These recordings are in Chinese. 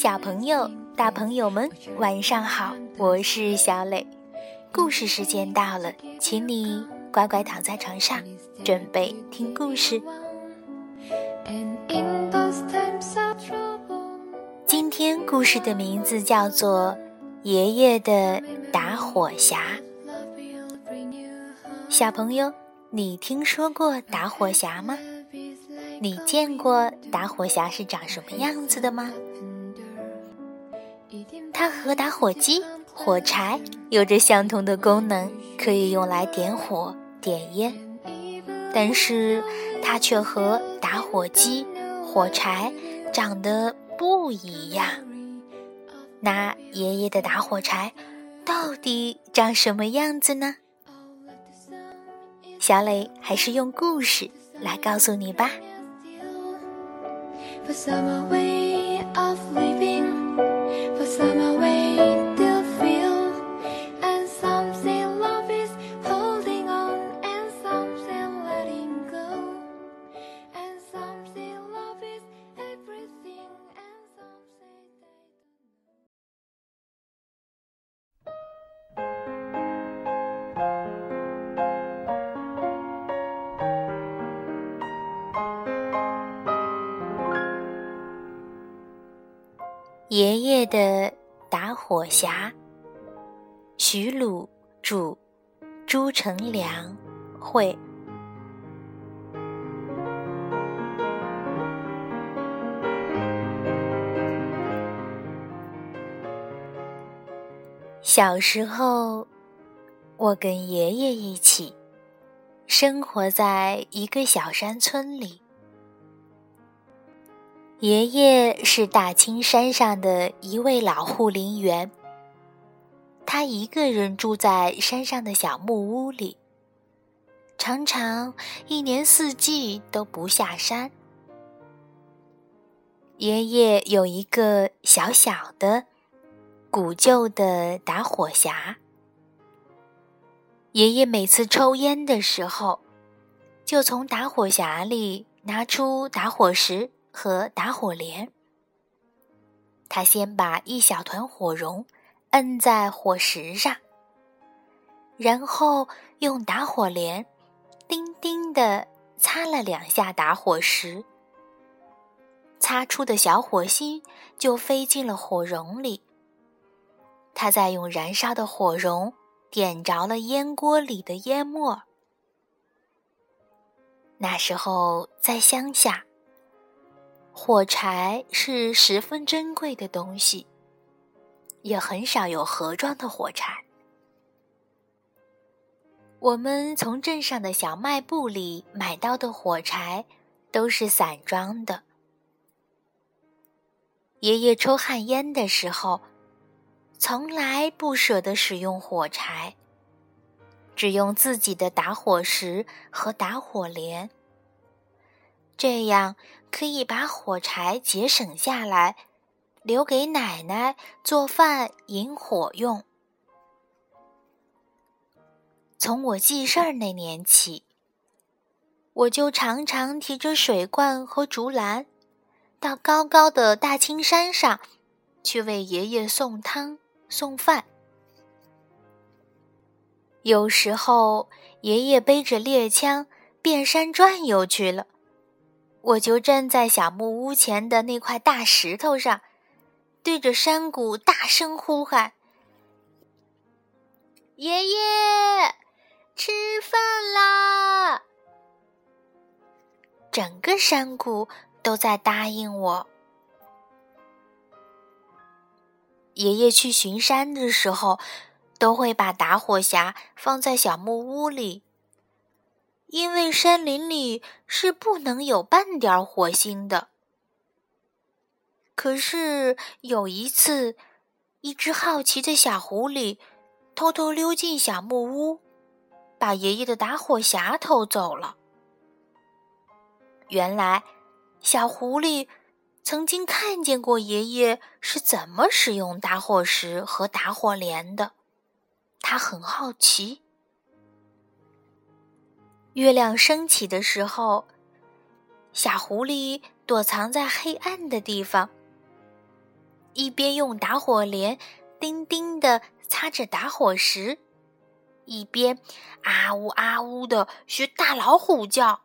小朋友、大朋友们，晚上好！我是小磊，故事时间到了，请你乖乖躺在床上，准备听故事。今天故事的名字叫做《爷爷的打火匣》。小朋友，你听说过打火匣吗？你见过打火匣是长什么样子的吗？它和打火机、火柴有着相同的功能，可以用来点火、点烟。但是它却和打火机、火柴长得不一样。那爷爷的打火柴到底长什么样子呢？小磊还是用故事来告诉你吧。爷爷的打火匣。徐鲁著，朱成良绘。小时候，我跟爷爷一起生活在一个小山村里。爷爷是大青山上的一位老护林员，他一个人住在山上的小木屋里，常常一年四季都不下山。爷爷有一个小小的、古旧的打火匣，爷爷每次抽烟的时候，就从打火匣里拿出打火石。和打火镰，他先把一小团火绒摁在火石上，然后用打火镰叮叮地擦了两下打火石，擦出的小火星就飞进了火绒里。他再用燃烧的火绒点着了烟锅里的烟沫。那时候在乡下。火柴是十分珍贵的东西，也很少有盒装的火柴。我们从镇上的小卖部里买到的火柴都是散装的。爷爷抽旱烟的时候，从来不舍得使用火柴，只用自己的打火石和打火镰。这样可以把火柴节省下来，留给奶奶做饭引火用。从我记事儿那年起，我就常常提着水罐和竹篮，到高高的大青山上去为爷爷送汤送饭。有时候，爷爷背着猎枪遍山转悠去了。我就站在小木屋前的那块大石头上，对着山谷大声呼喊：“爷爷，吃饭啦！”整个山谷都在答应我。爷爷去巡山的时候，都会把打火匣放在小木屋里。因为山林里是不能有半点火星的。可是有一次，一只好奇的小狐狸偷偷溜进小木屋，把爷爷的打火匣偷走了。原来，小狐狸曾经看见过爷爷是怎么使用打火石和打火镰的，他很好奇。月亮升起的时候，小狐狸躲藏在黑暗的地方，一边用打火镰叮叮的擦着打火石，一边啊呜啊呜的学大老虎叫，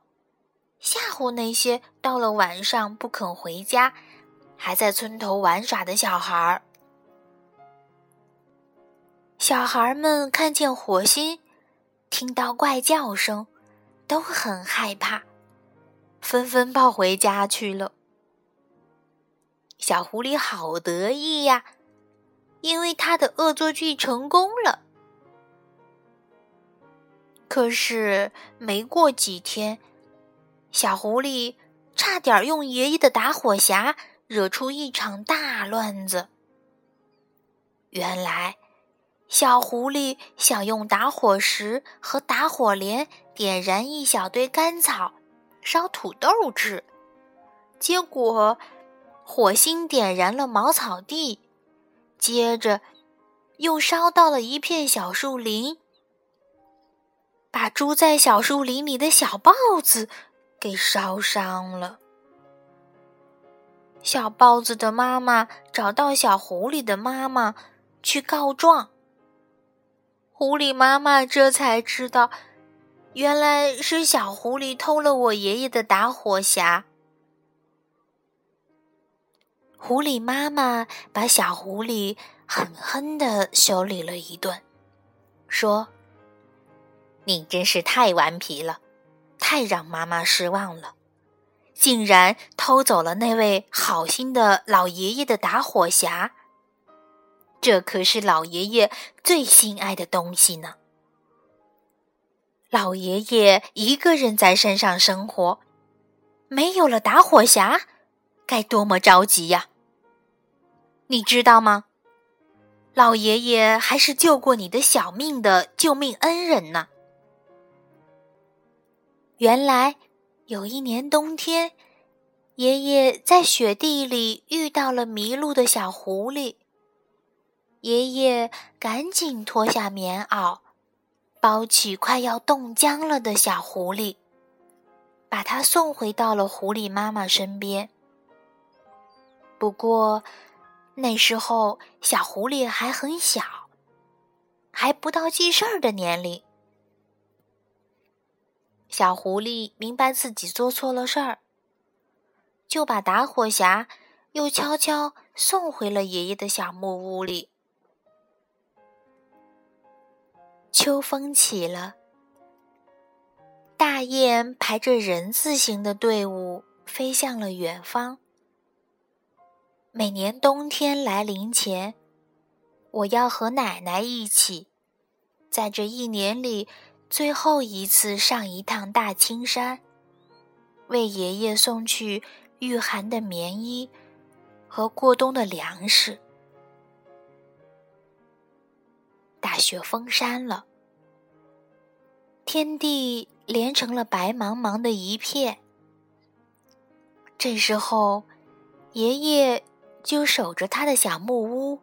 吓唬那些到了晚上不肯回家，还在村头玩耍的小孩儿。小孩们看见火星，听到怪叫声，都很害怕，纷纷抱回家去了。小狐狸好得意呀，因为他的恶作剧成功了。可是没过几天，小狐狸差点用爷爷的打火匣惹出一场大乱子。原来，小狐狸想用打火石和打火镰点燃一小堆干草，烧土豆吃，结果。火星点燃了茅草地，接着又烧到了一片小树林，把住在小树林里的小豹子给烧伤了。小豹子的妈妈找到小狐狸的妈妈去告状，狐狸妈妈这才知道，原来是小狐狸偷了我爷爷的打火匣。狐狸妈妈把小狐狸狠狠地修理了一顿，说：“你真是太顽皮了，太让妈妈失望了，竟然偷走了那位好心的老爷爷的打火匣。这可是老爷爷最心爱的东西呢。老爷爷一个人在山上生活，没有了打火匣，该多么着急呀！”你知道吗？老爷爷还是救过你的小命的救命恩人呢。原来有一年冬天，爷爷在雪地里遇到了迷路的小狐狸。爷爷赶紧脱下棉袄，包起快要冻僵了的小狐狸，把它送回到了狐狸妈妈身边。不过，那时候，小狐狸还很小，还不到记事儿的年龄。小狐狸明白自己做错了事儿，就把打火匣又悄悄送回了爷爷的小木屋里。秋风起了，大雁排着人字形的队伍飞向了远方。每年冬天来临前，我要和奶奶一起，在这一年里最后一次上一趟大青山，为爷爷送去御寒的棉衣和过冬的粮食。大雪封山了，天地连成了白茫茫的一片。这时候，爷爷。就守着他的小木屋，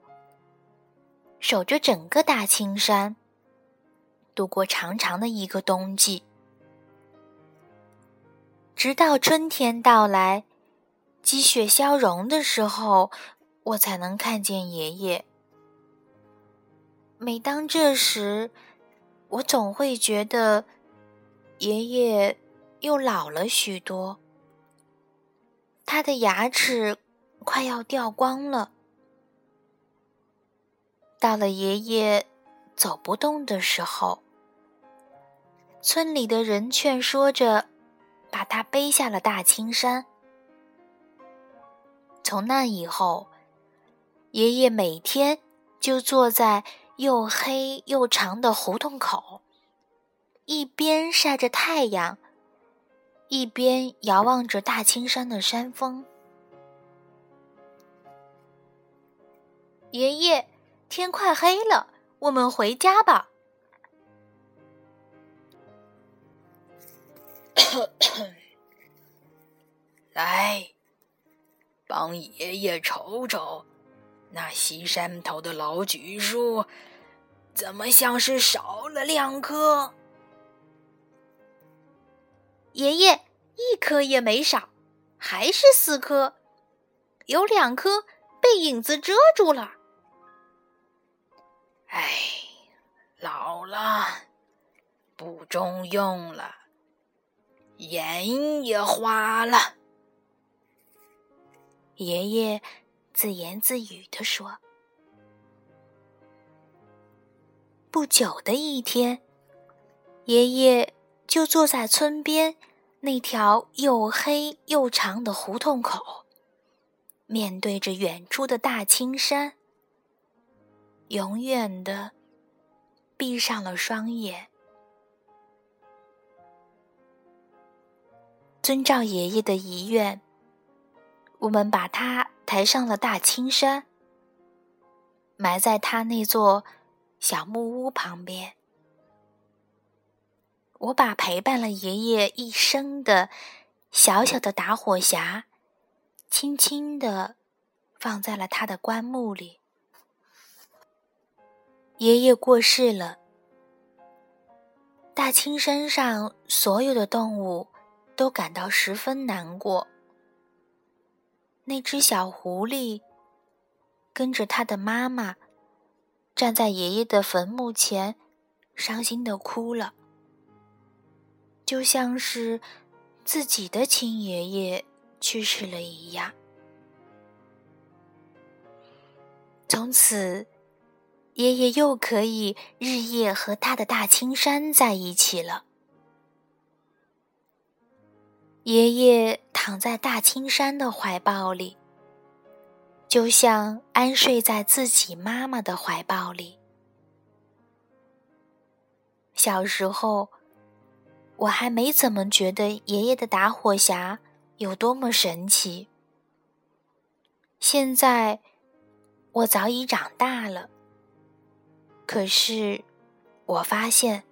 守着整个大青山，度过长长的一个冬季，直到春天到来，积雪消融的时候，我才能看见爷爷。每当这时，我总会觉得爷爷又老了许多，他的牙齿。快要掉光了。到了爷爷走不动的时候，村里的人劝说着，把他背下了大青山。从那以后，爷爷每天就坐在又黑又长的胡同口，一边晒着太阳，一边遥望着大青山的山峰。爷爷，天快黑了，我们回家吧。来，帮爷爷瞅瞅，那西山头的老榉树，怎么像是少了两棵？爷爷，一棵也没少，还是四棵，有两棵。被被影子遮住了。哎，老了，不中用了，眼也花了。爷爷自言自语地说。不久的一天，爷爷就坐在村边那条又黑又长的胡同口，面对着远处的大青山，永远的闭上了双眼。遵照爷爷的遗愿，我们把他抬上了大青山，埋在他那座。小木屋旁边，我把陪伴了爷爷一生的小小的打火匣，轻轻地放在了他的棺木里。爷爷过世了，大青山上所有的动物都感到十分难过。那只小狐狸跟着他的妈妈。站在爷爷的坟墓前，伤心的哭了，就像是自己的亲爷爷去世了一样。从此，爷爷又可以日夜和他的大青山在一起了。爷爷躺在大青山的怀抱里。就像安睡在自己妈妈的怀抱里。小时候，我还没怎么觉得爷爷的打火匣有多么神奇。现在，我早已长大了。可是，我发现，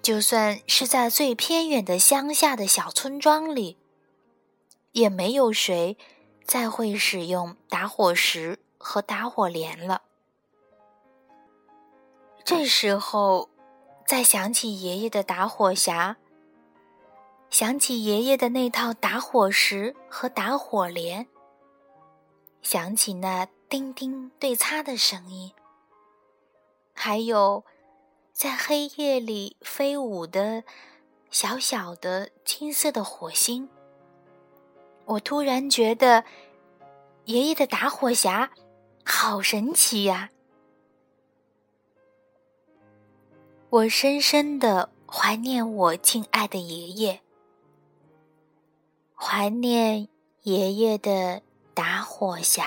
就算是在最偏远的乡下的小村庄里，也没有谁。再会使用打火石和打火镰了。这时候，再想起爷爷的打火匣，想起爷爷的那套打火石和打火镰，想起那叮叮对擦的声音，还有在黑夜里飞舞的小小的金色的火星。我突然觉得，爷爷的打火匣好神奇呀！我深深的怀念我敬爱的爷爷，怀念爷爷的打火匣。